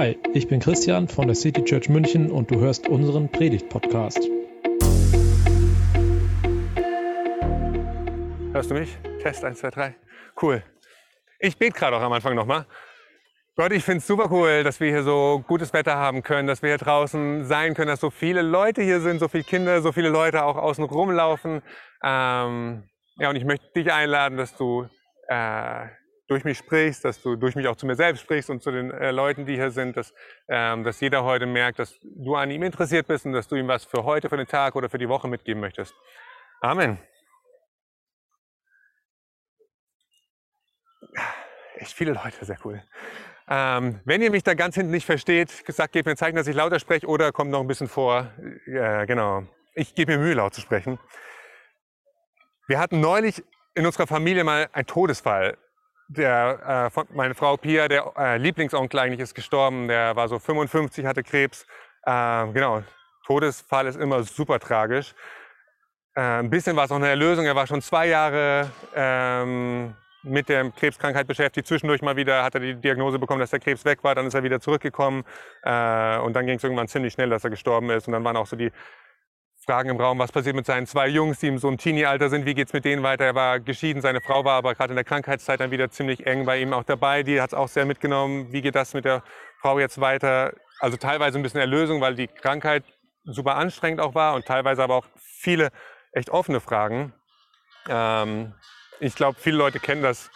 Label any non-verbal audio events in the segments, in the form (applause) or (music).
Hi, ich bin Christian von der City Church München und du hörst unseren Predigt-Podcast. Hörst du mich? Test 1, 2, 3. Cool. Ich bete gerade auch am Anfang nochmal. Gott, ich finde es super cool, dass wir hier so gutes Wetter haben können, dass wir hier draußen sein können, dass so viele Leute hier sind, so viele Kinder, so viele Leute auch außen rumlaufen. Ähm, ja, und ich möchte dich einladen, dass du äh, durch mich sprichst, dass du durch mich auch zu mir selbst sprichst und zu den äh, Leuten, die hier sind, dass, ähm, dass jeder heute merkt, dass du an ihm interessiert bist und dass du ihm was für heute, für den Tag oder für die Woche mitgeben möchtest. Amen. Echt viele Leute, sehr cool. Ähm, wenn ihr mich da ganz hinten nicht versteht, sagt, gebt mir ein Zeichen, dass ich lauter spreche oder kommt noch ein bisschen vor. Äh, genau. Ich gebe mir Mühe, laut zu sprechen. Wir hatten neulich in unserer Familie mal einen Todesfall der, äh, von, meine Frau Pia, der äh, Lieblingsonkel eigentlich ist gestorben, der war so 55, hatte Krebs. Äh, genau, Todesfall ist immer super tragisch. Äh, ein bisschen war es auch eine Erlösung. Er war schon zwei Jahre ähm, mit der Krebskrankheit beschäftigt. Zwischendurch mal wieder hat er die Diagnose bekommen, dass der Krebs weg war. Dann ist er wieder zurückgekommen. Äh, und dann ging es irgendwann ziemlich schnell, dass er gestorben ist. Und dann waren auch so die Fragen im Raum, was passiert mit seinen zwei Jungs, die im so im Teenie-Alter sind, wie geht es mit denen weiter? Er war geschieden, seine Frau war aber gerade in der Krankheitszeit dann wieder ziemlich eng bei ihm auch dabei. Die hat es auch sehr mitgenommen. Wie geht das mit der Frau jetzt weiter? Also teilweise ein bisschen Erlösung, weil die Krankheit super anstrengend auch war und teilweise aber auch viele echt offene Fragen. Ähm, ich glaube, viele Leute kennen das.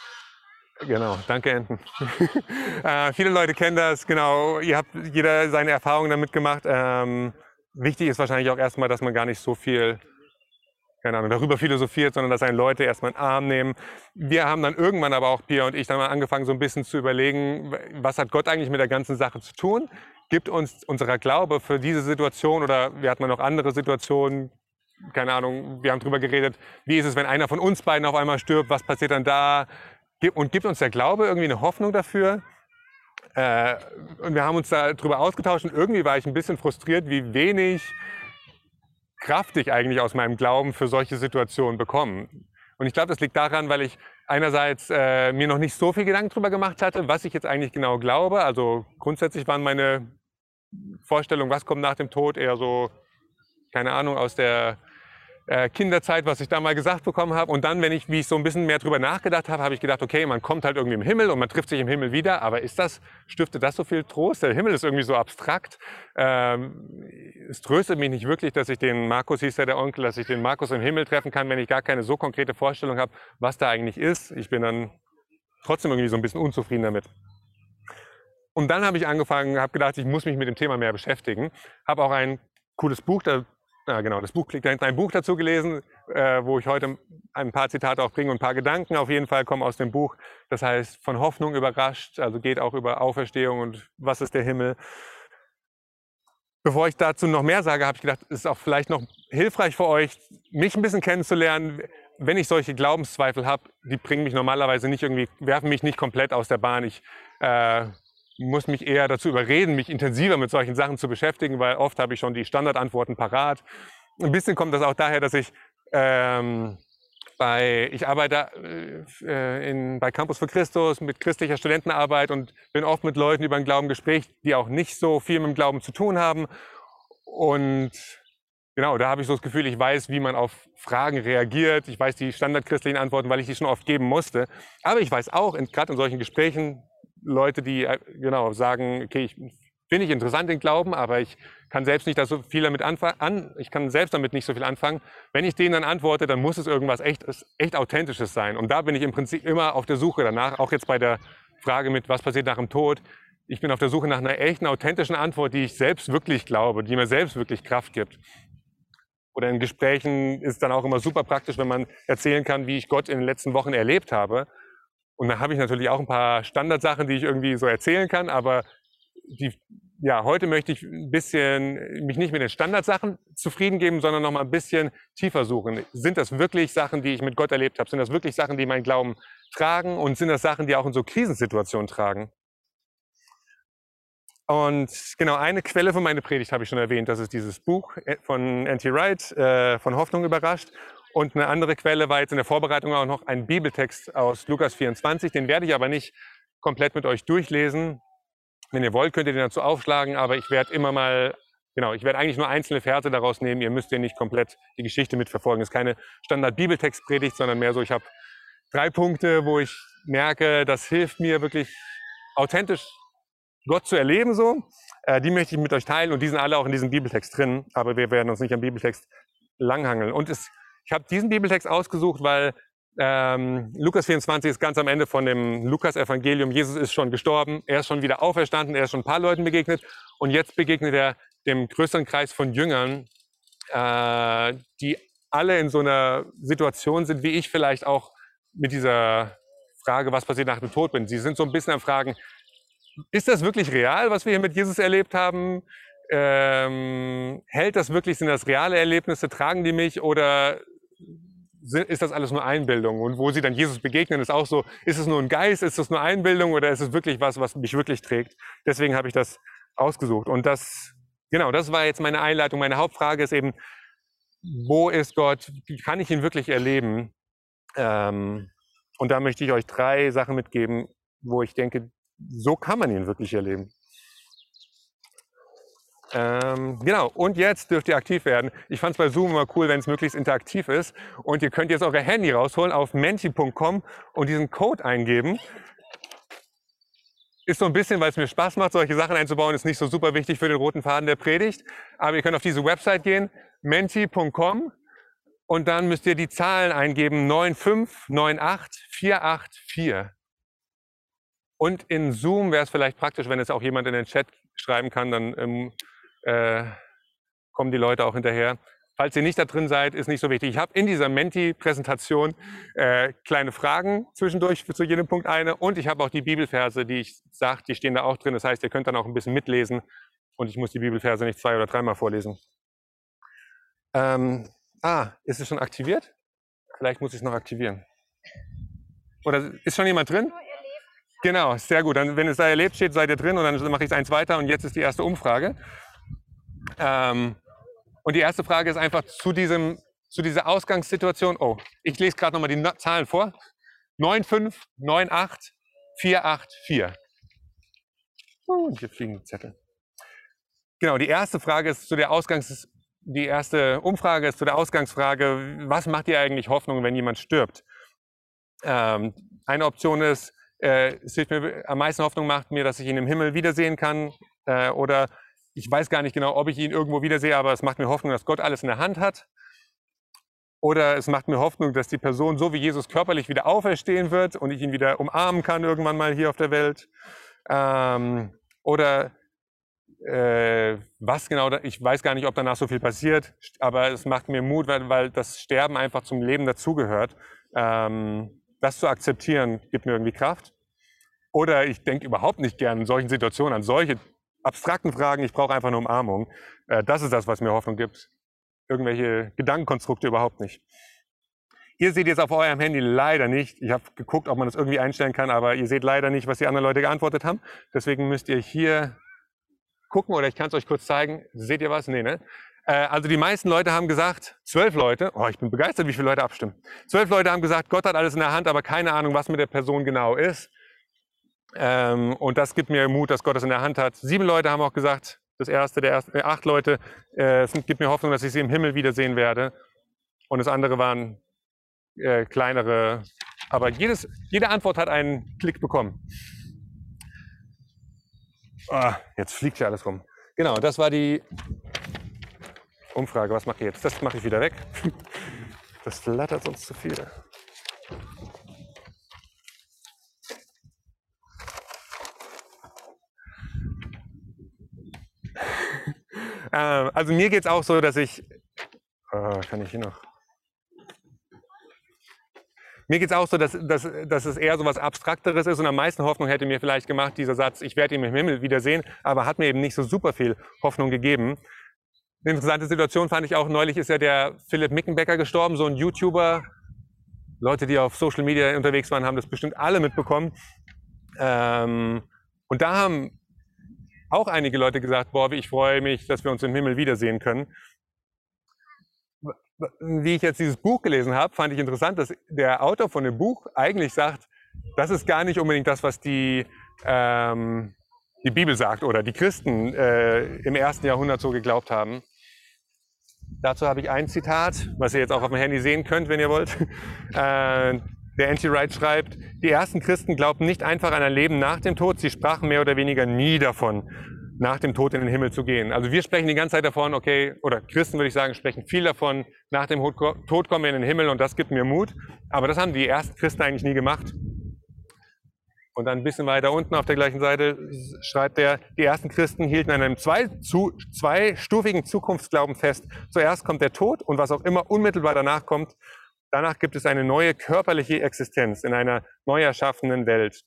Genau, danke Enten. (laughs) äh, viele Leute kennen das, genau. Ihr habt jeder seine Erfahrungen damit gemacht. Ähm, wichtig ist wahrscheinlich auch erstmal, dass man gar nicht so viel, keine Ahnung, darüber philosophiert, sondern dass einen Leute erstmal einen Arm nehmen. Wir haben dann irgendwann aber auch, Pia und ich, dann mal angefangen, so ein bisschen zu überlegen, was hat Gott eigentlich mit der ganzen Sache zu tun? Gibt uns unserer Glaube für diese Situation oder wir hatten noch andere Situationen, keine Ahnung, wir haben darüber geredet, wie ist es, wenn einer von uns beiden auf einmal stirbt, was passiert dann da? Und gibt uns der Glaube irgendwie eine Hoffnung dafür? Äh, und wir haben uns darüber ausgetauscht und irgendwie war ich ein bisschen frustriert, wie wenig Kraft ich eigentlich aus meinem Glauben für solche Situationen bekomme. Und ich glaube, das liegt daran, weil ich einerseits äh, mir noch nicht so viel Gedanken darüber gemacht hatte, was ich jetzt eigentlich genau glaube. Also grundsätzlich waren meine Vorstellungen, was kommt nach dem Tod, eher so, keine Ahnung, aus der äh, Kinderzeit, was ich da mal gesagt bekommen habe. Und dann, wenn ich, wie ich so ein bisschen mehr drüber nachgedacht habe, habe ich gedacht, okay, man kommt halt irgendwie im Himmel und man trifft sich im Himmel wieder. Aber ist das, stiftet das so viel Trost? Der Himmel ist irgendwie so abstrakt. Ähm, es tröstet mich nicht wirklich, dass ich den Markus, hieß ja der Onkel, dass ich den Markus im Himmel treffen kann, wenn ich gar keine so konkrete Vorstellung habe, was da eigentlich ist. Ich bin dann trotzdem irgendwie so ein bisschen unzufrieden damit. Und dann habe ich angefangen, habe gedacht, ich muss mich mit dem Thema mehr beschäftigen. Habe auch ein cooles Buch, da ja, genau, das Buch liegt dahinter. Ein Buch dazu gelesen, äh, wo ich heute ein paar Zitate auch bringe und ein paar Gedanken auf jeden Fall kommen aus dem Buch. Das heißt, von Hoffnung überrascht, also geht auch über Auferstehung und was ist der Himmel. Bevor ich dazu noch mehr sage, habe ich gedacht, ist auch vielleicht noch hilfreich für euch, mich ein bisschen kennenzulernen. Wenn ich solche Glaubenszweifel habe, die bringen mich normalerweise nicht irgendwie, werfen mich nicht komplett aus der Bahn. Ich äh, muss mich eher dazu überreden, mich intensiver mit solchen Sachen zu beschäftigen, weil oft habe ich schon die Standardantworten parat. Ein bisschen kommt das auch daher, dass ich ähm, bei, ich arbeite äh, in, bei Campus für Christus mit christlicher Studentenarbeit und bin oft mit Leuten über den Glauben gespräch, die auch nicht so viel mit dem Glauben zu tun haben. Und genau, da habe ich so das Gefühl, ich weiß, wie man auf Fragen reagiert. Ich weiß die standardchristlichen Antworten, weil ich die schon oft geben musste. Aber ich weiß auch, gerade in solchen Gesprächen, Leute, die äh, genau sagen, okay, ich finde ich interessant den Glauben, aber ich kann selbst nicht so viel damit anfangen, ich kann selbst damit nicht so viel anfangen. Wenn ich denen dann antworte, dann muss es irgendwas echt, echt Authentisches sein. Und da bin ich im Prinzip immer auf der Suche danach, auch jetzt bei der Frage mit, was passiert nach dem Tod. Ich bin auf der Suche nach einer echten, authentischen Antwort, die ich selbst wirklich glaube, die mir selbst wirklich Kraft gibt. Oder in Gesprächen ist dann auch immer super praktisch, wenn man erzählen kann, wie ich Gott in den letzten Wochen erlebt habe. Und dann habe ich natürlich auch ein paar Standardsachen, die ich irgendwie so erzählen kann, aber die, ja, heute möchte ich ein bisschen mich nicht mit den Standardsachen zufrieden geben, sondern noch mal ein bisschen tiefer suchen. Sind das wirklich Sachen, die ich mit Gott erlebt habe? Sind das wirklich Sachen, die meinen Glauben tragen? Und sind das Sachen, die auch in so Krisensituationen tragen? Und genau, eine Quelle für meine Predigt habe ich schon erwähnt. Das ist dieses Buch äh, von N.T. Wright, äh, von Hoffnung überrascht. Und eine andere Quelle war jetzt in der Vorbereitung auch noch ein Bibeltext aus Lukas 24. Den werde ich aber nicht komplett mit euch durchlesen, Wenn ihr wollt, könnt ihr den dazu aufschlagen, aber ich werde immer mal, genau, ich werde eigentlich nur einzelne Verse daraus nehmen. Ihr müsst ja nicht komplett die Geschichte mitverfolgen. Es ist keine Standard-Bibeltextpredigt, sondern mehr so, ich habe drei Punkte, wo ich merke, das hilft mir wirklich authentisch Gott zu erleben so. Äh, die möchte ich mit euch teilen und die sind alle auch in diesem Bibeltext drin, aber wir werden uns nicht am Bibeltext langhangeln. Und es, ich habe diesen Bibeltext ausgesucht, weil ähm, Lukas 24 ist ganz am Ende von dem Lukas-Evangelium. Jesus ist schon gestorben, er ist schon wieder auferstanden, er ist schon ein paar Leuten begegnet und jetzt begegnet er dem größeren Kreis von Jüngern, äh, die alle in so einer Situation sind, wie ich vielleicht auch mit dieser Frage, was passiert nach dem Tod bin. Sie sind so ein bisschen am Fragen, ist das wirklich real, was wir hier mit Jesus erlebt haben? Ähm, hält das wirklich, sind das reale Erlebnisse, tragen die mich oder ist das alles nur Einbildung? Und wo sie dann Jesus begegnen, ist auch so, ist es nur ein Geist, ist es nur Einbildung oder ist es wirklich was, was mich wirklich trägt? Deswegen habe ich das ausgesucht. Und das, genau, das war jetzt meine Einleitung. Meine Hauptfrage ist eben, wo ist Gott? Kann ich ihn wirklich erleben? Ähm, und da möchte ich euch drei Sachen mitgeben, wo ich denke, so kann man ihn wirklich erleben. Ähm, genau, und jetzt dürft ihr aktiv werden. Ich fand es bei Zoom immer cool, wenn es möglichst interaktiv ist. Und ihr könnt jetzt eure Handy rausholen, auf menti.com und diesen Code eingeben. Ist so ein bisschen, weil es mir Spaß macht, solche Sachen einzubauen, ist nicht so super wichtig für den roten Faden der Predigt. Aber ihr könnt auf diese Website gehen, menti.com und dann müsst ihr die Zahlen eingeben 9598484. Und in Zoom wäre es vielleicht praktisch, wenn es auch jemand in den Chat schreiben kann, dann ähm, äh, kommen die Leute auch hinterher. Falls ihr nicht da drin seid, ist nicht so wichtig. Ich habe in dieser Menti-Präsentation äh, kleine Fragen zwischendurch zu jedem Punkt eine und ich habe auch die Bibelverse, die ich sage, die stehen da auch drin. Das heißt, ihr könnt dann auch ein bisschen mitlesen und ich muss die Bibelverse nicht zwei oder dreimal vorlesen. Ähm, ah, ist es schon aktiviert? Vielleicht muss ich es noch aktivieren. Oder ist schon jemand drin? Genau, sehr gut. Dann, wenn es da erlebt steht, seid ihr drin und dann mache ich es eins weiter und jetzt ist die erste Umfrage. Ähm, und die erste Frage ist einfach zu, diesem, zu dieser Ausgangssituation. Oh, ich lese gerade nochmal die Zahlen vor. 9598484. Oh, und hier fliegen Zettel. Genau, die erste Frage ist zu der Ausgangs, die erste Umfrage ist zu der Ausgangsfrage, was macht dir eigentlich Hoffnung, wenn jemand stirbt? Ähm, eine Option ist, äh, es hilft mir, am meisten Hoffnung macht mir, dass ich ihn im Himmel wiedersehen kann. Äh, oder ich weiß gar nicht genau, ob ich ihn irgendwo wiedersehe, aber es macht mir Hoffnung, dass Gott alles in der Hand hat. Oder es macht mir Hoffnung, dass die Person so wie Jesus körperlich wieder auferstehen wird und ich ihn wieder umarmen kann irgendwann mal hier auf der Welt. Ähm, oder äh, was genau, ich weiß gar nicht, ob danach so viel passiert, aber es macht mir Mut, weil, weil das Sterben einfach zum Leben dazugehört. Ähm, das zu akzeptieren, gibt mir irgendwie Kraft. Oder ich denke überhaupt nicht gern in solchen Situationen an solche abstrakten Fragen. Ich brauche einfach eine Umarmung. Äh, das ist das, was mir Hoffnung gibt. Irgendwelche Gedankenkonstrukte überhaupt nicht. Ihr seht jetzt auf eurem Handy leider nicht. Ich habe geguckt, ob man das irgendwie einstellen kann, aber ihr seht leider nicht, was die anderen Leute geantwortet haben. Deswegen müsst ihr hier gucken oder ich kann es euch kurz zeigen. Seht ihr was? Nee, ne? Äh, also die meisten Leute haben gesagt, zwölf Leute, oh, ich bin begeistert, wie viele Leute abstimmen. Zwölf Leute haben gesagt, Gott hat alles in der Hand, aber keine Ahnung, was mit der Person genau ist. Ähm, und das gibt mir Mut, dass Gott es in der Hand hat. Sieben Leute haben auch gesagt, das erste, der erste, äh, acht Leute, äh, es gibt mir Hoffnung, dass ich sie im Himmel wiedersehen werde. Und das andere waren äh, kleinere, aber jedes, jede Antwort hat einen Klick bekommen. Ah, jetzt fliegt ja alles rum. Genau, das war die Umfrage, was mache ich jetzt? Das mache ich wieder weg. (laughs) Das flattert sonst zu viel. Ähm, also mir geht es auch so, dass ich... Oh, kann ich hier noch... Mir geht es auch so, dass, dass, dass es eher so was Abstrakteres ist und am meisten Hoffnung hätte mir vielleicht gemacht dieser Satz, ich werde ihn im Himmel wiedersehen, aber hat mir eben nicht so super viel Hoffnung gegeben. Eine interessante Situation fand ich auch, neulich ist ja der Philipp Mickenbecker gestorben, so ein YouTuber. Leute, die auf Social Media unterwegs waren, haben das bestimmt alle mitbekommen. Ähm, und da haben auch einige Leute gesagt, boah, ich freue mich, dass wir uns im Himmel wiedersehen können. Wie ich jetzt dieses Buch gelesen habe, fand ich interessant, dass der Autor von dem Buch eigentlich sagt, das ist gar nicht unbedingt das, was die ähm, die Bibel sagt oder die Christen äh, im ersten Jahrhundert so geglaubt haben. Dazu habe ich ein Zitat, was ihr jetzt auch auf dem Handy sehen könnt, wenn ihr wollt. Äh, der Anti-Wright schreibt, die ersten Christen glaubten nicht einfach an ein Leben nach dem Tod, sie sprachen mehr oder weniger nie davon, nach dem Tod in den Himmel zu gehen. Also wir sprechen die ganze Zeit davon, okay, oder Christen würde ich sagen, sprechen viel davon, nach dem Tod kommen wir in den Himmel und das gibt mir Mut. Aber das haben die ersten Christen eigentlich nie gemacht. Und dann ein bisschen weiter unten auf der gleichen Seite schreibt er, die ersten Christen hielten an einem zwei, zu, zweistufigen Zukunftsglauben fest. Zuerst kommt der Tod und was auch immer unmittelbar danach kommt, danach gibt es eine neue körperliche Existenz in einer neu erschaffenen Welt.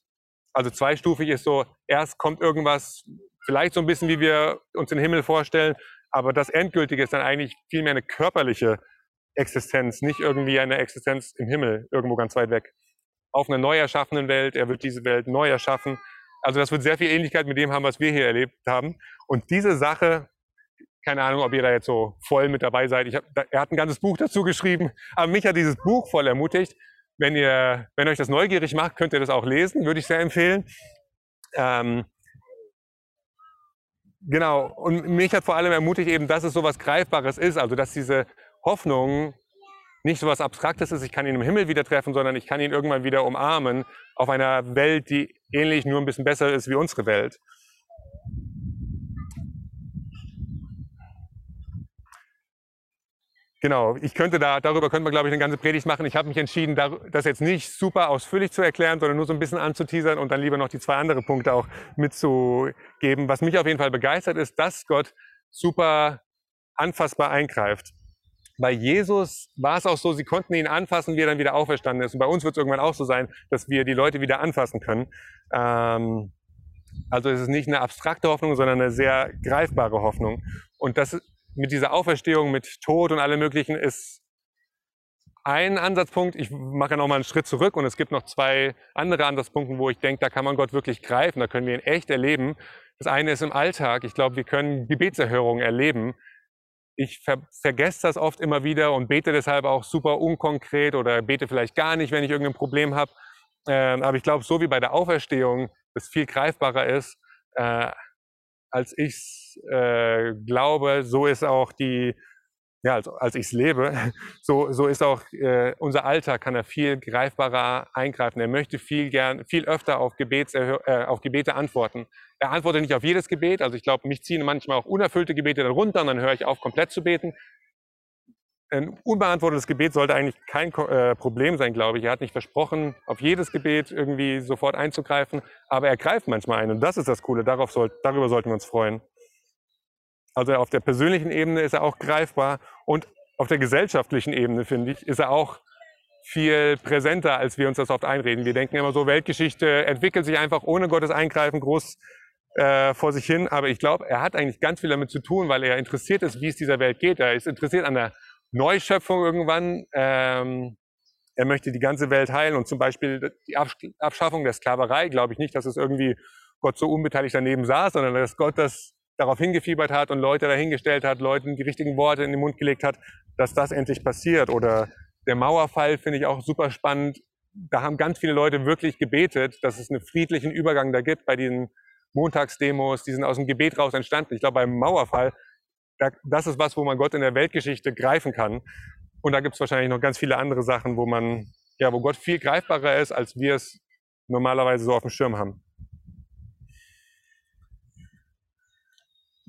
Also zweistufig ist so, erst kommt irgendwas, vielleicht so ein bisschen wie wir uns den Himmel vorstellen, aber das Endgültige ist dann eigentlich vielmehr eine körperliche Existenz, nicht irgendwie eine Existenz im Himmel, irgendwo ganz weit weg auf einer neu erschaffenen Welt. Er wird diese Welt neu erschaffen. Also das wird sehr viel Ähnlichkeit mit dem haben, was wir hier erlebt haben. Und diese Sache, keine Ahnung, ob ihr da jetzt so voll mit dabei seid. Hab, er hat ein ganzes Buch dazu geschrieben, aber mich hat dieses Buch voll ermutigt. Wenn ihr, wenn euch das neugierig macht, könnt ihr das auch lesen, würde ich sehr empfehlen. Ähm, genau. Und mich hat vor allem ermutigt eben, dass es so was Greifbares ist, also dass diese Hoffnung nicht so was Abstraktes ist, ich kann ihn im Himmel wieder treffen, sondern ich kann ihn irgendwann wieder umarmen auf einer Welt, die ähnlich nur ein bisschen besser ist wie unsere Welt. Genau, ich könnte da, darüber könnte man, glaube ich, eine ganze Predigt machen. Ich habe mich entschieden, das jetzt nicht super ausführlich zu erklären, sondern nur so ein bisschen anzuteasern und dann lieber noch die zwei anderen Punkte auch mitzugeben. Was mich auf jeden Fall begeistert ist, dass Gott super anfassbar eingreift bei Jesus war es auch so, sie konnten ihn anfassen, wie er dann wieder auferstanden ist. Und bei uns wird es irgendwann auch so sein, dass wir die Leute wieder anfassen können. Ähm, also es ist nicht eine abstrakte Hoffnung, sondern eine sehr greifbare Hoffnung. Und das mit dieser Auferstehung, mit Tod und allem Möglichen ist ein Ansatzpunkt. Ich mache noch mal einen Schritt zurück und es gibt noch zwei andere Ansatzpunkte, wo ich denke, da kann man Gott wirklich greifen, da können wir ihn echt erleben. Das eine ist im Alltag. Ich glaube, wir können Gebetserhörungen erleben, ich ver vergesse das oft immer wieder und bete deshalb auch super unkonkret oder bete vielleicht gar nicht, wenn ich irgendein Problem habe. Ähm, aber ich glaube, so wie bei der Auferstehung, das viel greifbarer ist, äh, als ich äh, glaube, so ist auch die ja, als, als ich es lebe, (laughs) so, so ist auch äh, unser Alltag, kann er viel greifbarer eingreifen. Er möchte viel gern, viel öfter auf, Gebets, äh, auf Gebete antworten. Er antwortet nicht auf jedes Gebet, also ich glaube, mich ziehen manchmal auch unerfüllte Gebete darunter und dann höre ich auf, komplett zu beten. Ein unbeantwortetes Gebet sollte eigentlich kein äh, Problem sein, glaube ich. Er hat nicht versprochen, auf jedes Gebet irgendwie sofort einzugreifen, aber er greift manchmal ein und das ist das Coole. Darauf soll, darüber sollten wir uns freuen. Also auf der persönlichen Ebene ist er auch greifbar und auf der gesellschaftlichen Ebene, finde ich, ist er auch viel präsenter, als wir uns das oft einreden. Wir denken immer so, Weltgeschichte entwickelt sich einfach ohne Gottes Eingreifen groß äh, vor sich hin. Aber ich glaube, er hat eigentlich ganz viel damit zu tun, weil er interessiert ist, wie es dieser Welt geht. Er ist interessiert an der Neuschöpfung irgendwann. Ähm, er möchte die ganze Welt heilen und zum Beispiel die Abschaffung der Sklaverei, glaube ich nicht, dass es irgendwie Gott so unbeteiligt daneben saß, sondern dass Gott das darauf hingefiebert hat und Leute dahingestellt hat, Leuten die richtigen Worte in den Mund gelegt hat, dass das endlich passiert. Oder der Mauerfall finde ich auch super spannend. Da haben ganz viele Leute wirklich gebetet, dass es einen friedlichen Übergang da gibt bei diesen Montagsdemos, die sind aus dem Gebet raus entstanden. Ich glaube, beim Mauerfall, das ist was, wo man Gott in der Weltgeschichte greifen kann. Und da gibt es wahrscheinlich noch ganz viele andere Sachen, wo man, ja, wo Gott viel greifbarer ist, als wir es normalerweise so auf dem Schirm haben.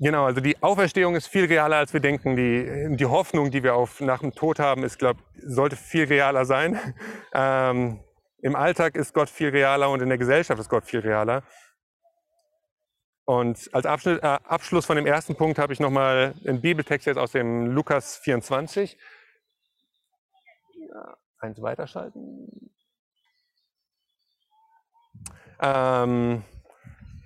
Genau, also die Auferstehung ist viel realer, als wir denken. Die, die Hoffnung, die wir auf nach dem Tod haben, ist, glaub, sollte viel realer sein. (laughs) Ähm, Im Alltag ist Gott viel realer und in der Gesellschaft ist Gott viel realer. Und als Abschnitt, äh, Abschluss von dem ersten Punkt habe ich nochmal einen Bibeltext jetzt aus dem Lukas 24. Ja, eins weiterschalten. Ähm,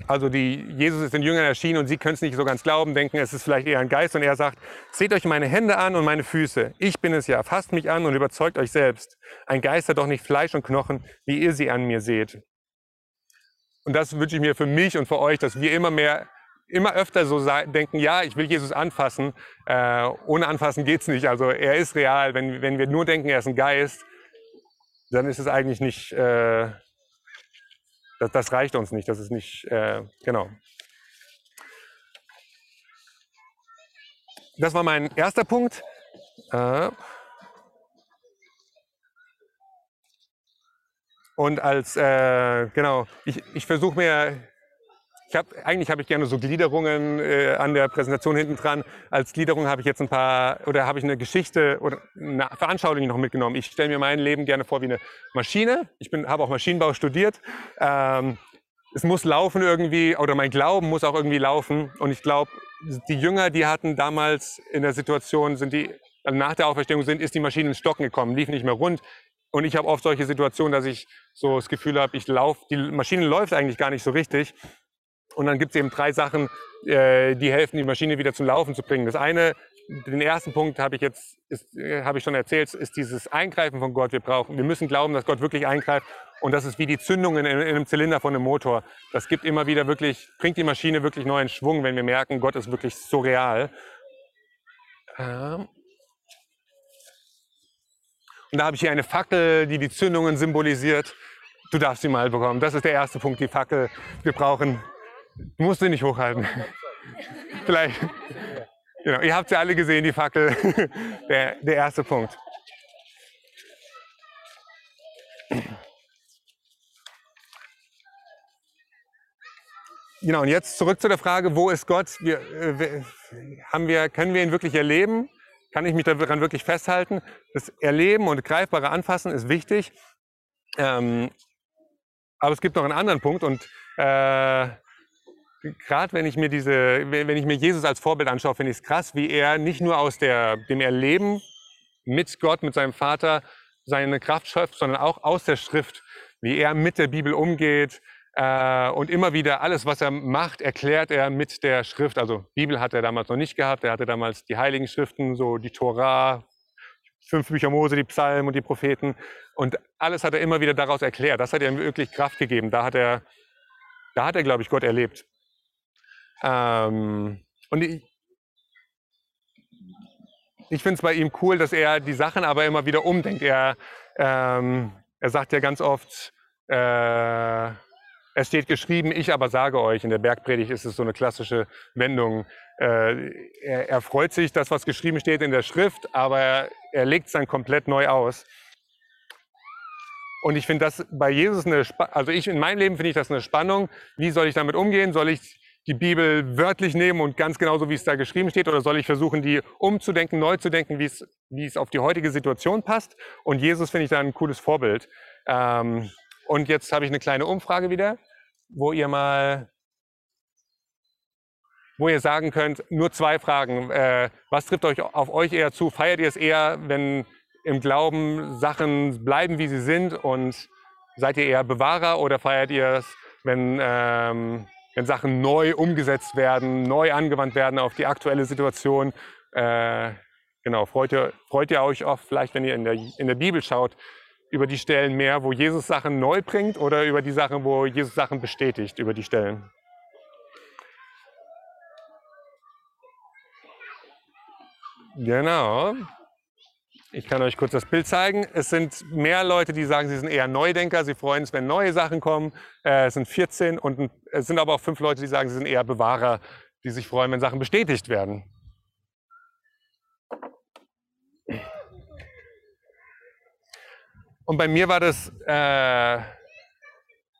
also die, Jesus ist den Jüngern erschienen und sie können es nicht so ganz glauben, denken, es ist vielleicht eher ein Geist. Und er sagt, seht euch meine Hände an und meine Füße. Ich bin es ja. Fasst mich an und überzeugt euch selbst. Ein Geist hat doch nicht Fleisch und Knochen, wie ihr sie an mir seht. Und das wünsche ich mir für mich und für euch, dass wir immer mehr, immer öfter so denken, ja, ich will Jesus anfassen. Äh, ohne anfassen geht's nicht. Also er ist real. Wenn, wenn wir nur denken, er ist ein Geist, dann ist es eigentlich nicht... Äh, das, das reicht uns nicht. Das ist nicht, äh, genau. Das war mein erster Punkt. Äh. Und als, äh, genau, ich, ich versuche mir ich hab, eigentlich habe ich gerne so Gliederungen äh, an der Präsentation hinten dran. Als Gliederung habe ich jetzt ein paar oder habe ich eine Geschichte oder eine Veranschaulichung noch mitgenommen. Ich stelle mir mein Leben gerne vor wie eine Maschine. Ich habe auch Maschinenbau studiert. Ähm, es muss laufen irgendwie oder mein Glauben muss auch irgendwie laufen. Und ich glaube, die Jünger, die hatten damals in der Situation, sind die also nach der Auferstehung sind, ist die Maschine ins Stocken gekommen, lief nicht mehr rund. Und ich habe oft solche Situationen, dass ich so das Gefühl habe, ich laufe, die Maschine läuft eigentlich gar nicht so richtig. Und dann gibt es eben drei Sachen, äh, die helfen, die Maschine wieder zum Laufen zu bringen. Das eine, den ersten Punkt habe ich jetzt, äh, habe ich schon erzählt, ist dieses Eingreifen von Gott. Wir brauchen, wir müssen glauben, dass Gott wirklich eingreift. Und das ist wie die Zündung in, in einem Zylinder von einem Motor. Das gibt immer wieder wirklich, bringt die Maschine wirklich neuen Schwung, wenn wir merken, Gott ist wirklich so real. Ähm. Und da habe ich hier eine Fackel, die die Zündungen symbolisiert. Du darfst sie mal bekommen. Das ist der erste Punkt, die Fackel. Wir brauchen Du musst sie nicht hochhalten. (laughs) Vielleicht. Genau. Ihr habt sie alle gesehen, die Fackel. (laughs) Der, der erste Punkt. Genau, und jetzt zurück zu der Frage, wo ist Gott? Wir, äh, haben wir, können wir ihn wirklich erleben? Kann ich mich daran wirklich festhalten? Das Erleben und greifbare Anfassen ist wichtig. Ähm, aber es gibt noch einen anderen Punkt und äh, gerade wenn ich mir diese, wenn ich mir Jesus als Vorbild anschaue, finde ich es krass, wie er nicht nur aus der, dem Erleben mit Gott, mit seinem Vater seine Kraft schöpft, sondern auch aus der Schrift, wie er mit der Bibel umgeht äh, und immer wieder alles, was er macht, erklärt er mit der Schrift. Also Bibel hat er damals noch nicht gehabt, er hatte damals die Heiligen Schriften, so die Tora, fünf Bücher Mose, die Psalmen und die Propheten und alles hat er immer wieder daraus erklärt. Das hat ihm wirklich Kraft gegeben. Da hat er, da hat er, glaube ich, Gott erlebt. Ähm, und ich, ich finde es bei ihm cool, dass er die Sachen aber immer wieder umdenkt. Er, ähm, er sagt ja ganz oft, äh, es steht geschrieben, ich aber sage euch. In der Bergpredigt ist es so eine klassische Wendung. Äh, er, er, freut sich, dass was geschrieben steht in der Schrift, aber er, er legt es dann komplett neu aus. Und ich finde das bei Jesus eine, also ich in meinem Leben finde ich das eine Spannung. Wie soll ich damit umgehen? Soll ich die Bibel wörtlich nehmen und ganz genauso, wie es da geschrieben steht? Oder soll ich versuchen, die umzudenken, neu zu denken, wie es, wie es auf die heutige Situation passt? Und Jesus finde ich da ein cooles Vorbild. Ähm, und jetzt habe ich eine kleine Umfrage wieder, wo ihr mal, wo ihr sagen könnt, nur zwei Fragen. Äh, was trifft euch auf euch eher zu? Feiert ihr es eher, wenn im Glauben Sachen bleiben, wie sie sind? Und seid ihr eher Bewahrer oder feiert ihr es, wenn ähm, wenn Sachen neu umgesetzt werden, neu angewandt werden auf die aktuelle Situation. Äh, genau, freut ihr, freut ihr euch auch vielleicht, wenn ihr in der, in der Bibel schaut, über die Stellen mehr, wo Jesus Sachen neu bringt oder über die Sachen, wo Jesus Sachen bestätigt, über die Stellen? Genau. Ich kann euch kurz das Bild zeigen. Es sind mehr Leute, die sagen, sie sind eher Neudenker. Sie freuen sich, wenn neue Sachen kommen. Äh, es sind 14 und es sind aber auch fünf Leute, die sagen, sie sind eher Bewahrer, die sich freuen, wenn Sachen bestätigt werden. Und bei mir war das, äh,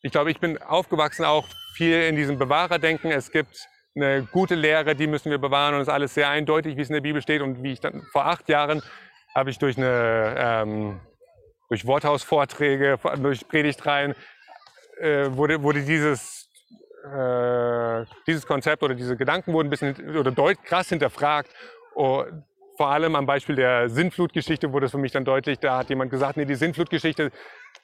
ich glaube, ich bin aufgewachsen auch viel in diesem Bewahrerdenken. Es gibt eine gute Lehre, die müssen wir bewahren und es ist alles sehr eindeutig, wie es in der Bibel steht. Und wie ich dann vor acht Jahren habe ich durch, eine, ähm, durch Worthausvorträge, durch Predigtreihen, äh, wurde, wurde dieses, äh, dieses Konzept oder diese Gedanken wurden ein bisschen oder deut krass hinterfragt. Oh, vor allem am Beispiel der Sintflutgeschichte wurde es für mich dann deutlich, da hat jemand gesagt, nee, die Sintflutgeschichte,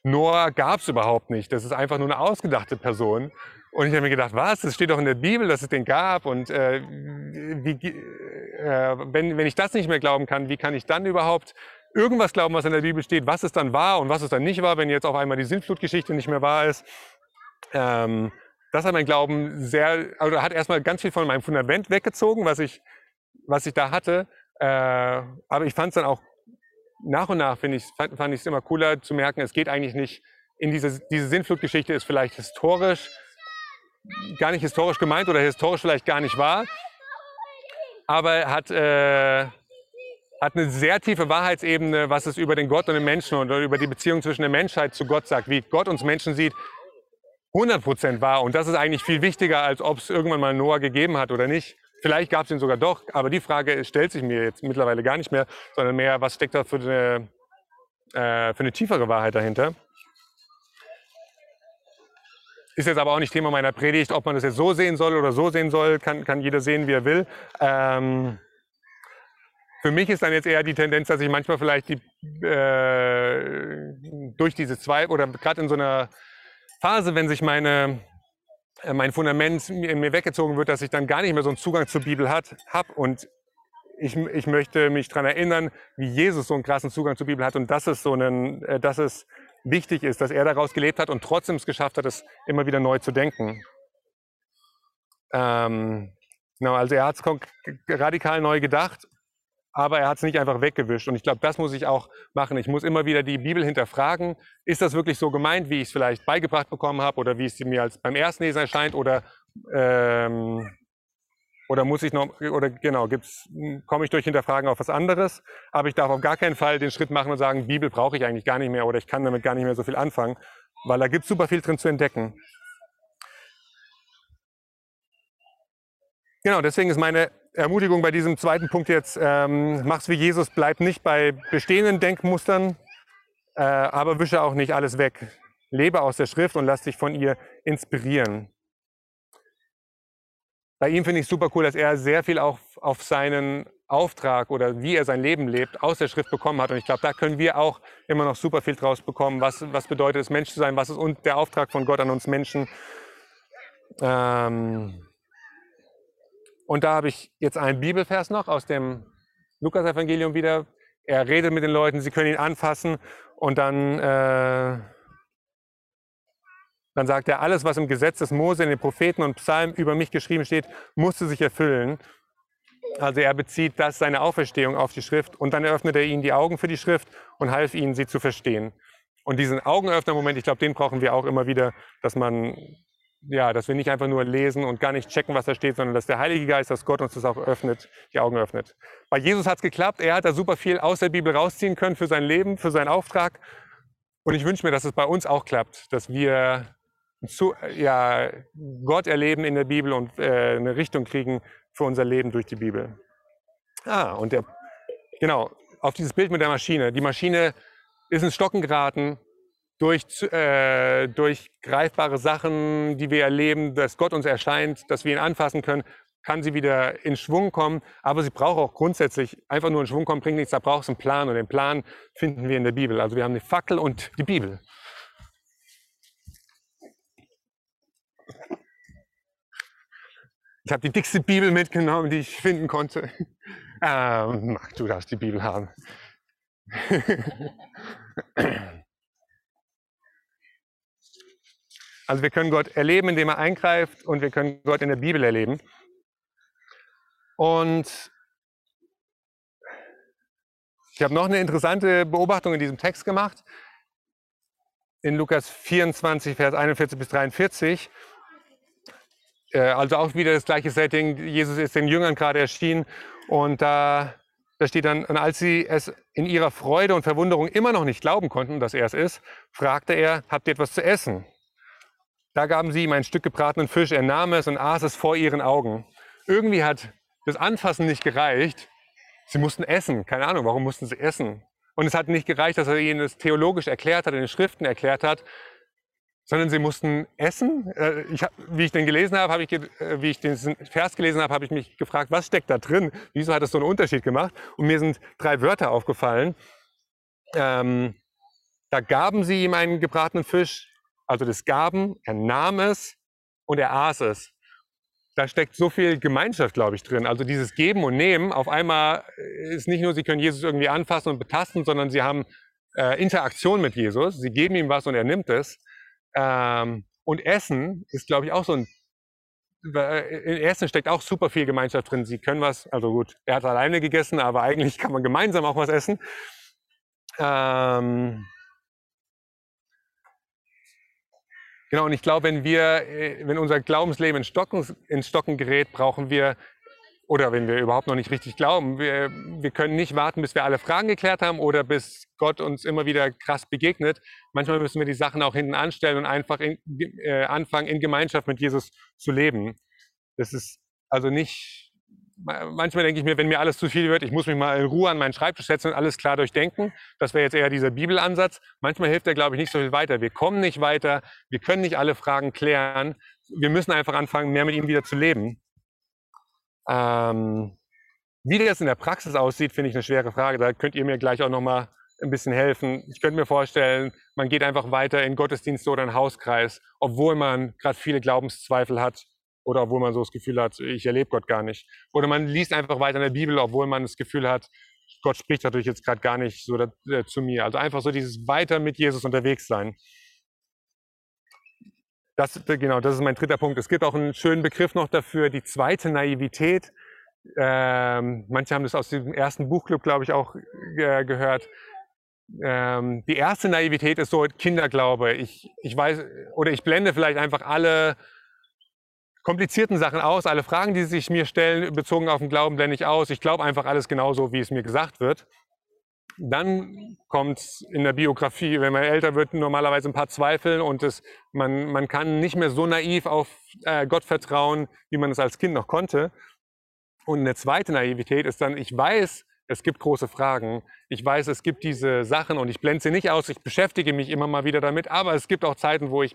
Noah gab es überhaupt nicht. Das ist einfach nur eine ausgedachte Person. Und ich habe mir gedacht, was? Das steht doch in der Bibel, dass es den gab. Und äh, wie, äh, wenn, wenn ich das nicht mehr glauben kann, wie kann ich dann überhaupt irgendwas glauben, was in der Bibel steht, was es dann war und was es dann nicht war, wenn jetzt auf einmal die Sintflutgeschichte nicht mehr wahr ist? Ähm, das hat mein Glauben sehr, also hat erstmal ganz viel von meinem Fundament weggezogen, was ich, was ich da hatte. Äh, aber ich fand es dann auch nach und nach, finde ich, fand, fand ich es immer cooler zu merken, es geht eigentlich nicht in diese, diese Sintflutgeschichte ist vielleicht historisch gar nicht historisch gemeint oder historisch vielleicht gar nicht wahr. aber er hat, äh, hat eine sehr tiefe Wahrheitsebene, was es über den Gott und den Menschen und über die Beziehung zwischen der Menschheit zu Gott sagt, wie Gott uns Menschen sieht, 100% wahr. Und das ist eigentlich viel wichtiger, als ob es irgendwann mal Noah gegeben hat oder nicht. Vielleicht gab es ihn sogar doch, aber die Frage stellt sich mir jetzt mittlerweile gar nicht mehr, sondern mehr, was steckt da für eine, äh, für eine tiefere Wahrheit dahinter. Ist jetzt aber auch nicht Thema meiner Predigt, ob man das jetzt so sehen soll oder so sehen soll, kann, kann jeder sehen, wie er will. Ähm, für mich ist dann jetzt eher die Tendenz, dass ich manchmal vielleicht die, äh, durch diese zwei oder gerade in so einer Phase, wenn sich meine, äh, mein Fundament in mir weggezogen wird, dass ich dann gar nicht mehr so einen Zugang zur Bibel habe. Und ich, ich möchte mich daran erinnern, wie Jesus so einen krassen Zugang zur Bibel hat und dass es so einen, äh, dass es wichtig ist, dass er daraus gelebt hat und trotzdem es geschafft hat, es immer wieder neu zu denken. Ähm, genau, also er hat es radikal neu gedacht, aber er hat es nicht einfach weggewischt. Und ich glaube, das muss ich auch machen. Ich muss immer wieder die Bibel hinterfragen. Ist das wirklich so gemeint, wie ich es vielleicht beigebracht bekommen habe oder wie es mir als beim ersten Lesen erscheint oder ähm, oder muss ich noch, oder genau, gibt's, komme ich durch Hinterfragen auf was anderes? Aber ich darf auf gar keinen Fall den Schritt machen und sagen, Bibel brauche ich eigentlich gar nicht mehr oder ich kann damit gar nicht mehr so viel anfangen, weil da gibt es super viel drin zu entdecken. Genau, deswegen ist meine Ermutigung bei diesem zweiten Punkt jetzt, ähm, mach's wie Jesus, bleib nicht bei bestehenden Denkmustern, äh, aber wische auch nicht alles weg. Lebe aus der Schrift und lass dich von ihr inspirieren bei ihm finde ich super cool, dass er sehr viel auch auf seinen Auftrag oder wie er sein Leben lebt aus der Schrift bekommen hat. Und ich glaube, da können wir auch immer noch super viel draus bekommen. Was, was bedeutet es, Mensch zu sein? Was ist und der Auftrag von Gott an uns Menschen? Ähm und da habe ich jetzt einen Bibelvers noch aus dem Lukas-Evangelium wieder. Er redet mit den Leuten, sie können ihn anfassen und dann äh, dann sagt er, alles, was im Gesetz des Mose, in den Propheten und Psalmen über mich geschrieben steht, musste sich erfüllen. Also er bezieht das, seine Auferstehung auf die Schrift und dann eröffnet er ihnen die Augen für die Schrift und half ihnen, sie zu verstehen. Und diesen Augenöffner-Moment, ich glaube, den brauchen wir auch immer wieder, dass man, ja, dass wir nicht einfach nur lesen und gar nicht checken, was da steht, sondern dass der Heilige Geist, dass Gott uns das auch öffnet, die Augen öffnet. Bei Jesus hat es geklappt. Er hat da super viel aus der Bibel rausziehen können für sein Leben, für seinen Auftrag. Und ich wünsche mir, dass es bei uns auch klappt, dass wir zu, ja, Gott erleben in der Bibel und äh, eine Richtung kriegen für unser Leben durch die Bibel. Ah, und der, genau, auf dieses Bild mit der Maschine. Die Maschine ist ins Stocken geraten durch, äh, durch greifbare Sachen, die wir erleben, dass Gott uns erscheint, dass wir ihn anfassen können, kann sie wieder in Schwung kommen. Aber sie braucht auch grundsätzlich einfach nur in Schwung kommen, bringt nichts. Da braucht es einen Plan und den Plan finden wir in der Bibel. Also wir haben eine Fackel und die Bibel. Ich habe die dickste Bibel mitgenommen, die ich finden konnte. (laughs) Ähm, Marc, du darfst die Bibel haben. (laughs) also wir können Gott erleben, indem er eingreift und wir können Gott in der Bibel erleben. Und ich habe noch eine interessante Beobachtung in diesem Text gemacht. In Lukas 24, Vers 41 bis 43 äh, also auch wieder das gleiche Setting. Jesus ist den Jüngern gerade erschienen und da, da steht dann, und als sie es in ihrer Freude und Verwunderung immer noch nicht glauben konnten, dass er es ist, fragte er, habt ihr etwas zu essen? Da gaben sie ihm ein Stück gebratenen Fisch, er nahm es und aß es vor ihren Augen. Irgendwie hat das Anfassen nicht gereicht. Sie mussten essen. Keine Ahnung, warum mussten sie essen? Und es hat nicht gereicht, dass er ihnen das theologisch erklärt hat, in den Schriften erklärt hat, sondern sie mussten essen. Äh, ich, wie ich den gelesen habe, habe ich, äh, wie ich den Vers gelesen habe, habe ich mich gefragt, was steckt da drin? Wieso hat es so einen Unterschied gemacht? Und mir sind drei Wörter aufgefallen. Ähm, da gaben sie ihm einen gebratenen Fisch, also das Gaben, er nahm es und er aß es. Da steckt so viel Gemeinschaft, glaube ich, drin. Also dieses Geben und Nehmen, auf einmal ist nicht nur, sie können Jesus irgendwie anfassen und betasten, sondern sie haben äh, Interaktion mit Jesus. Sie geben ihm was und er nimmt es. Ähm, und Essen ist, glaube ich, auch so ein. In Essen steckt auch super viel Gemeinschaft drin. Sie können was, also gut, er hat alleine gegessen, aber eigentlich kann man gemeinsam auch was essen. Ähm, genau, und ich glaube, wenn wir, äh, wenn unser Glaubensleben in Stocken, in Stocken gerät, brauchen wir oder wenn wir überhaupt noch nicht richtig glauben. Wir, wir können nicht warten, bis wir alle Fragen geklärt haben oder bis Gott uns immer wieder krass begegnet. Manchmal müssen wir die Sachen auch hinten anstellen und einfach in, äh, anfangen, in Gemeinschaft mit Jesus zu leben. Das ist also nicht, manchmal denke ich mir, wenn mir alles zu viel wird, ich muss mich mal in Ruhe an meinen Schreibtisch setzen und alles klar durchdenken. Das wäre jetzt eher dieser Bibelansatz. Manchmal hilft er, glaube ich, nicht so viel weiter. Wir kommen nicht weiter, wir können nicht alle Fragen klären. Wir müssen einfach anfangen, mehr mit ihm wieder zu leben. Ähm, wie das in der Praxis aussieht, finde ich eine schwere Frage. Da könnt ihr mir gleich auch noch mal ein bisschen helfen. Ich könnte mir vorstellen, man geht einfach weiter in Gottesdienste oder in Hauskreis, obwohl man gerade viele Glaubenszweifel hat oder obwohl man so das Gefühl hat, ich erlebe Gott gar nicht. Oder man liest einfach weiter in der Bibel, obwohl man das Gefühl hat, Gott spricht natürlich jetzt gerade gar nicht so äh, zu mir. Also einfach so dieses weiter mit Jesus unterwegs sein. Das, genau, das ist mein dritter Punkt. Es gibt auch einen schönen Begriff noch dafür, die zweite Naivität. Ähm, manche haben das aus dem ersten Buchclub, glaube ich, auch äh, gehört. Ähm, die erste Naivität ist so Kinderglaube. Ich, ich weiß, oder ich blende vielleicht einfach alle komplizierten Sachen aus, alle Fragen, die sich mir stellen, bezogen auf den Glauben, blende ich aus. Ich glaube einfach alles genauso, wie es mir gesagt wird. Dann kommt in der Biografie, wenn man älter wird, normalerweise ein paar Zweifel und es, man, man kann nicht mehr so naiv auf äh, Gott vertrauen, wie man es als Kind noch konnte. Und eine zweite Naivität ist dann, ich weiß, es gibt große Fragen. Ich weiß, es gibt diese Sachen und ich blende sie nicht aus. Ich beschäftige mich immer mal wieder damit. Aber es gibt auch Zeiten, wo ich,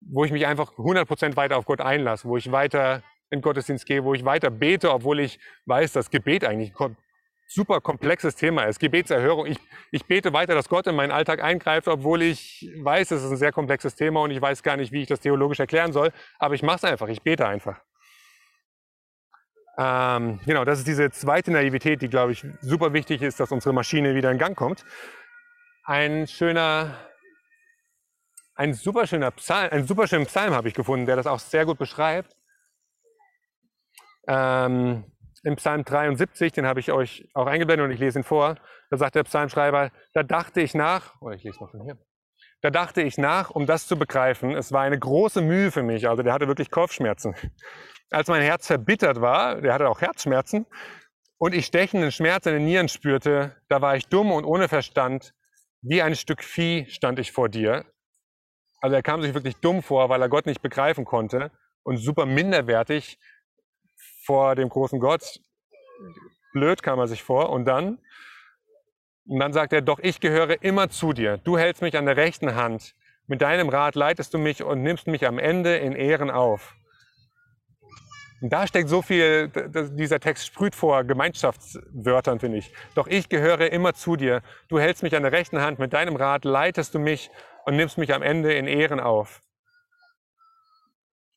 wo ich mich einfach 100% weiter auf Gott einlasse, wo ich weiter in Gottesdienst gehe, wo ich weiter bete, obwohl ich weiß, dass Gebet eigentlich super komplexes Thema ist. Gebetserhörung. Ich, ich bete weiter, dass Gott in meinen Alltag eingreift, obwohl ich weiß, es ist ein sehr komplexes Thema und ich weiß gar nicht, wie ich das theologisch erklären soll. Aber ich mache es einfach. Ich bete einfach. Ähm, genau, das ist diese zweite Naivität, die, glaube ich, super wichtig ist, dass unsere Maschine wieder in Gang kommt. Ein schöner, ein super schöner Psalm, ein super schöner Psalm habe ich gefunden, der das auch sehr gut beschreibt. Ähm, im Psalm 73, den habe ich euch auch eingeblendet und ich lese ihn vor. Da sagt der Psalmschreiber, da dachte ich nach, oder oh, ich lese mal von hier. Da dachte ich nach, um das zu begreifen. Es war eine große Mühe für mich. Also der hatte wirklich Kopfschmerzen. Als mein Herz verbittert war, der hatte auch Herzschmerzen, und ich stechenden Schmerz in den Nieren spürte, da war ich dumm und ohne Verstand. Wie ein Stück Vieh stand ich vor dir. Also er kam sich wirklich dumm vor, weil er Gott nicht begreifen konnte und super minderwertig, vor dem großen Gott. Blöd kam er sich vor. Und dann, und dann sagt er, doch ich gehöre immer zu dir. Du hältst mich an der rechten Hand. Mit deinem Rat leitest du mich und nimmst mich am Ende in Ehren auf. Und da steckt so viel, dieser Text sprüht vor Gemeinschaftswörtern, finde ich. Doch ich gehöre immer zu dir. Du hältst mich an der rechten Hand. Mit deinem Rat leitest du mich und nimmst mich am Ende in Ehren auf.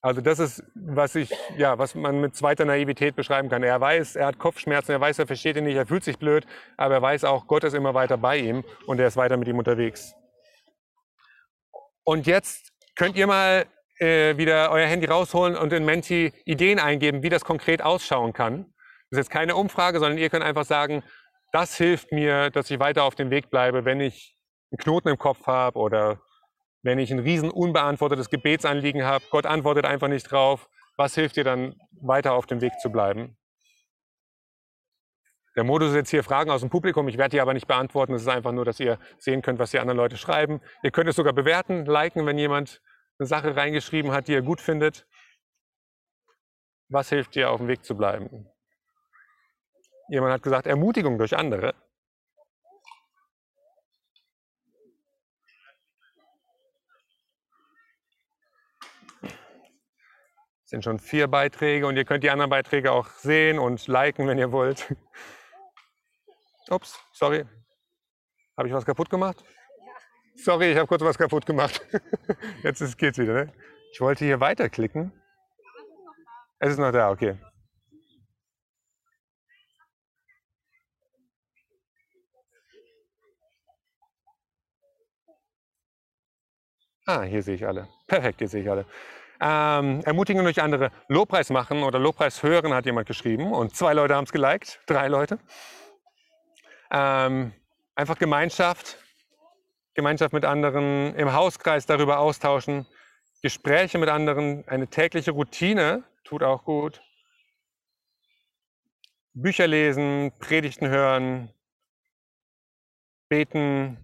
Also das ist, was ich, ja, was man mit zweiter Naivität beschreiben kann. Er weiß, er hat Kopfschmerzen, er weiß, er versteht ihn nicht, er fühlt sich blöd, aber er weiß auch, Gott ist immer weiter bei ihm und er ist weiter mit ihm unterwegs. Und jetzt könnt ihr mal äh, wieder euer Handy rausholen und in Menti Ideen eingeben, wie das konkret ausschauen kann. Das ist jetzt keine Umfrage, sondern ihr könnt einfach sagen, das hilft mir, dass ich weiter auf dem Weg bleibe, wenn ich einen Knoten im Kopf habe oder wenn ich ein riesen unbeantwortetes Gebetsanliegen habe, Gott antwortet einfach nicht drauf, was hilft dir dann weiter auf dem Weg zu bleiben? Der Modus ist jetzt hier Fragen aus dem Publikum, ich werde die aber nicht beantworten, es ist einfach nur, dass ihr sehen könnt, was die anderen Leute schreiben. Ihr könnt es sogar bewerten, liken, wenn jemand eine Sache reingeschrieben hat, die er gut findet. Was hilft dir auf dem Weg zu bleiben? Jemand hat gesagt, Ermutigung durch andere. Sind schon vier Beiträge und ihr könnt die anderen Beiträge auch sehen und liken, wenn ihr wollt. (laughs) Ups, sorry. Habe ich was kaputt gemacht? Sorry, ich habe kurz was kaputt gemacht. (laughs) Jetzt ist, geht's wieder. Ne? Ich wollte hier weiterklicken. Es ist noch da, okay. Ah, hier sehe ich alle. Perfekt, hier sehe ich alle. Ähm, Ermutigen durch andere. Lobpreis machen oder Lobpreis hören, hat jemand geschrieben. Und zwei Leute haben es geliked, drei Leute. Ähm, einfach Gemeinschaft, Gemeinschaft mit anderen, im Hauskreis darüber austauschen, Gespräche mit anderen, eine tägliche Routine tut auch gut. Bücher lesen, Predigten hören, beten.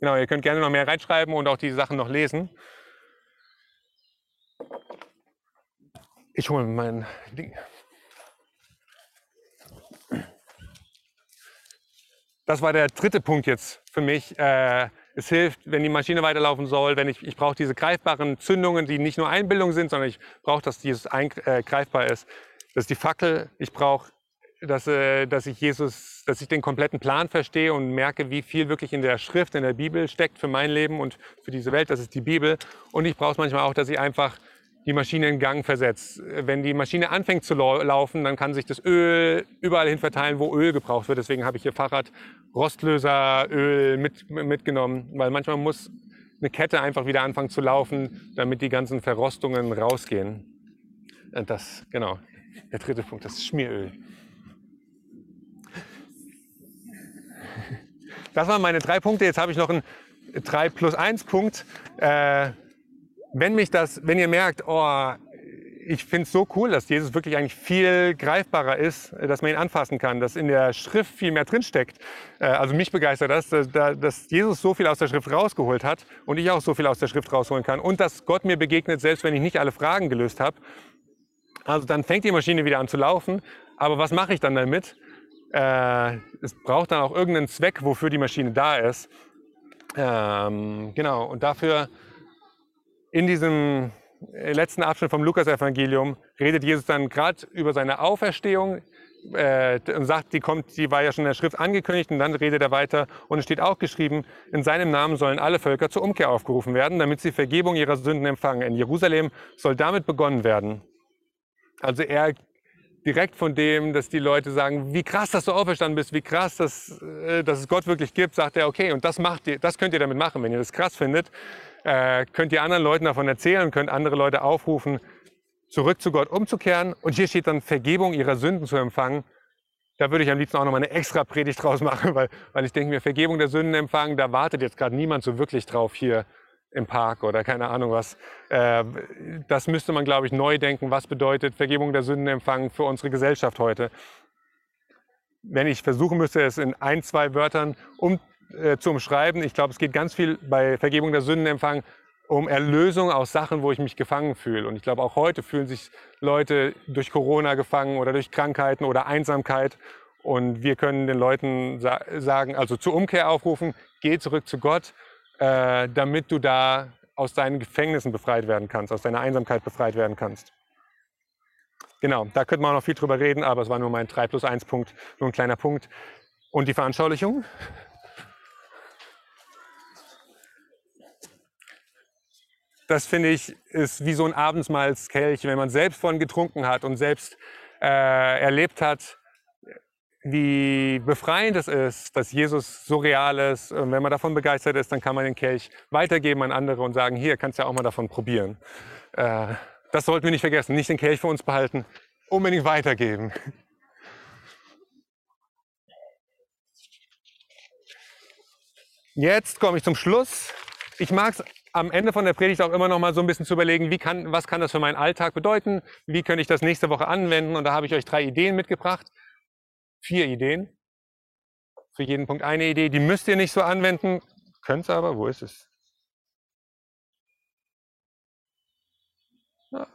Genau, ihr könnt gerne noch mehr reinschreiben und auch die Sachen noch lesen. Ich hole mein Ding. Das war der dritte Punkt jetzt für mich. Äh, es hilft, wenn die Maschine weiterlaufen soll, wenn ich, ich brauche diese greifbaren Zündungen, die nicht nur Einbildung sind, sondern ich brauche, dass dieses äh, greifbar ist. Das ist die Fackel. Ich brauche, dass, äh, dass ich Jesus, dass ich den kompletten Plan verstehe und merke, wie viel wirklich in der Schrift, in der Bibel steckt für mein Leben und für diese Welt. Das ist die Bibel. Und ich brauche es manchmal auch, dass ich einfach die Maschine in Gang versetzt. Wenn die Maschine anfängt zu laufen, dann kann sich das Öl überall hin verteilen, wo Öl gebraucht wird. Deswegen habe ich hier Fahrrad Rostlöseröl mit, mitgenommen, weil manchmal muss eine Kette einfach wieder anfangen zu laufen, damit die ganzen Verrostungen rausgehen. Und das, genau, der dritte Punkt, das Schmieröl. Das waren meine drei Punkte. Jetzt habe ich noch einen 3 plus 1 Punkt. Äh, wenn mich das, wenn ihr merkt, oh, ich finde es so cool, dass Jesus wirklich eigentlich viel greifbarer ist, dass man ihn anfassen kann, dass in der Schrift viel mehr drinsteckt. Äh, also mich begeistert das, dass Jesus so viel aus der Schrift rausgeholt hat und ich auch so viel aus der Schrift rausholen kann und dass Gott mir begegnet, selbst wenn ich nicht alle Fragen gelöst habe. Also dann fängt die Maschine wieder an zu laufen, aber was mache ich dann damit? Äh, es braucht dann auch irgendeinen Zweck, wofür die Maschine da ist. Ähm, genau, und dafür in diesem äh, letzten Abschnitt vom Lukas-Evangelium redet Jesus dann gerade über seine Auferstehung äh, und sagt, die kommt, die war ja schon in der Schrift angekündigt und dann redet er weiter und es steht auch geschrieben, in seinem Namen sollen alle Völker zur Umkehr aufgerufen werden, damit sie Vergebung ihrer Sünden empfangen. In Jerusalem soll damit begonnen werden. Also er direkt von dem, dass die Leute sagen, wie krass, dass du auferstanden bist, wie krass, dass, äh, dass es Gott wirklich gibt, sagt er, okay, und das macht ihr, das könnt ihr damit machen, wenn ihr das krass findet äh, könnt ihr anderen Leuten davon erzählen, könnt andere Leute aufrufen, zurück zu Gott umzukehren. Und hier steht dann Vergebung ihrer Sünden zu empfangen. Da würde ich am liebsten auch noch mal eine extra Predigt draus machen, (laughs) weil, weil ich denke mir, Vergebung der Sünden empfangen, da wartet jetzt gerade niemand so wirklich drauf hier im Park oder keine Ahnung was. Äh, das müsste man, glaube ich, neu denken. Was bedeutet Vergebung der Sünden empfangen für unsere Gesellschaft heute? Wenn ich versuchen müsste, es in ein, zwei Wörtern um, äh, zu umschreiben. Ich glaube, es geht ganz viel bei Vergebung der Sündenempfang um Erlösung aus Sachen, wo ich mich gefangen fühle. Und ich glaube, auch heute fühlen sich Leute durch Corona gefangen oder durch Krankheiten oder Einsamkeit. Und wir können den Leuten sa sagen, also zur Umkehr aufrufen, geh zurück zu Gott, äh, damit du da aus deinen Gefängnissen befreit werden kannst, aus deiner Einsamkeit befreit werden kannst. Genau, da könnte man auch noch viel drüber reden, aber es war nur mein 3 plus 1 Punkt, nur ein kleiner Punkt. Und die Veranschaulichung? Das finde ich, ist wie so ein Abendsmahlskelch, wenn man selbst von getrunken hat und selbst äh, erlebt hat, wie befreiend es ist, dass Jesus so real ist. Und wenn man davon begeistert ist, dann kann man den Kelch weitergeben an andere und sagen, hier, kannst du ja auch mal davon probieren. Äh, das sollten wir nicht vergessen. Nicht den Kelch für uns behalten, unbedingt weitergeben. Jetzt komme ich zum Schluss. Ich mag es am Ende von der Predigt auch immer noch mal so ein bisschen zu überlegen, wie kann, was kann das für meinen Alltag bedeuten? Wie könnte ich das nächste Woche anwenden? Und da habe ich euch drei Ideen mitgebracht. Vier Ideen. Für jeden Punkt eine Idee. Die müsst ihr nicht so anwenden. Könnt es aber. Wo ist es? Ja.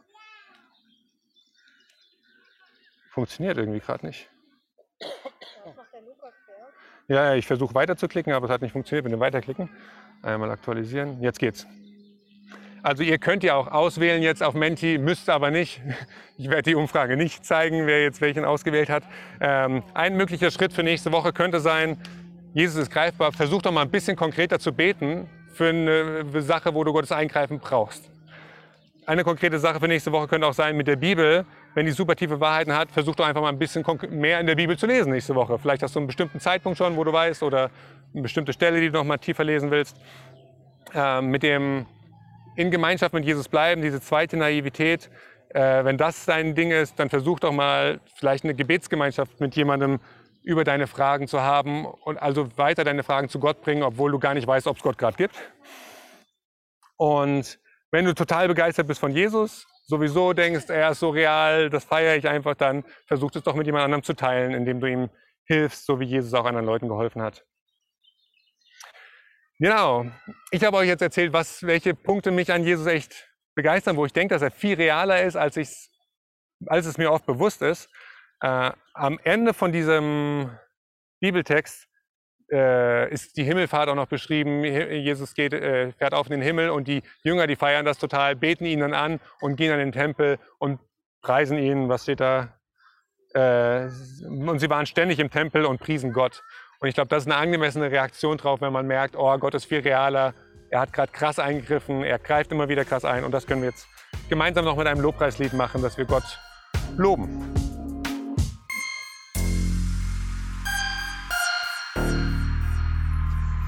Funktioniert irgendwie gerade nicht. Ja, ich versuche weiterzuklicken, aber es hat nicht funktioniert mit dem Weiterklicken. Einmal aktualisieren. Jetzt geht's. Also ihr könnt ja auch auswählen jetzt auf Menti, müsst aber nicht. (laughs) Ich werde die Umfrage nicht zeigen, wer jetzt welchen ausgewählt hat. Ähm, ein möglicher Schritt für nächste Woche könnte sein, Jesus ist greifbar, versuch doch mal ein bisschen konkreter zu beten für eine Sache, wo du Gottes Eingreifen brauchst. Eine konkrete Sache für nächste Woche könnte auch sein mit der Bibel. Wenn die super tiefe Wahrheiten hat, versuch doch einfach mal ein bisschen mehr in der Bibel zu lesen nächste Woche. Vielleicht hast du einen bestimmten Zeitpunkt schon, wo du weißt, oder eine bestimmte Stelle, die du noch mal tiefer lesen willst. Ähm, mit dem in Gemeinschaft mit Jesus bleiben, diese zweite Naivität. Äh, wenn das dein Ding ist, dann versuch doch mal vielleicht eine Gebetsgemeinschaft mit jemandem über deine Fragen zu haben und also weiter deine Fragen zu Gott bringen, obwohl du gar nicht weißt, ob es Gott gerade gibt. Und wenn du total begeistert bist von Jesus, sowieso denkst, er ist so real, das feiere ich einfach, dann versuch es doch mit jemand anderem zu teilen, indem du ihm hilfst, so wie Jesus auch anderen Leuten geholfen hat. Genau. Ich habe euch jetzt erzählt, was, welche Punkte mich an Jesus echt begeistern, wo ich denke, dass er viel realer ist, als, ich, als es mir oft bewusst ist. Äh, am Ende von diesem Bibeltext äh, ist die Himmelfahrt auch noch beschrieben. Jesus geht, äh, fährt auf in den Himmel und die Jünger, die feiern das total, beten ihn dann an und gehen an den Tempel und preisen ihn. Was steht da? Äh, und sie waren ständig im Tempel und priesen Gott. Und ich glaube, das ist eine angemessene Reaktion drauf, wenn man merkt, oh, Gott ist viel realer, er hat gerade krass eingegriffen, er greift immer wieder krass ein. Und das können wir jetzt gemeinsam noch mit einem Lobpreislied machen, dass wir Gott loben.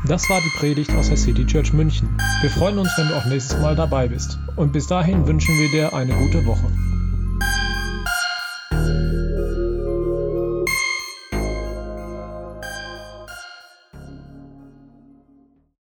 Das war die Predigt aus der City Church München. Wir freuen uns, wenn du auch nächstes Mal dabei bist. Und bis dahin wünschen wir dir eine gute Woche.